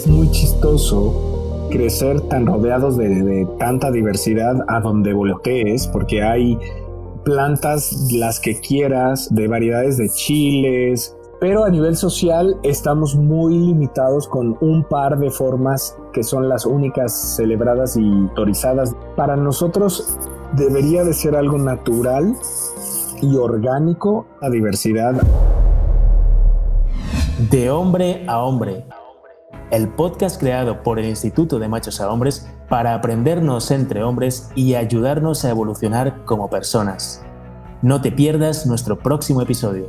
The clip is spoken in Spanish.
Es muy chistoso crecer tan rodeados de, tanta diversidad a donde voltees, porque hay plantas las que quieras, de variedades de chiles, pero a nivel social estamos muy limitados con un par de formas que son las únicas celebradas y autorizadas. Para nosotros debería de ser algo natural y orgánico la diversidad. De hombre a hombre. El podcast creado por el Instituto de Machos a Hombres para aprendernos entre hombres y ayudarnos a evolucionar como personas. No te pierdas nuestro próximo episodio.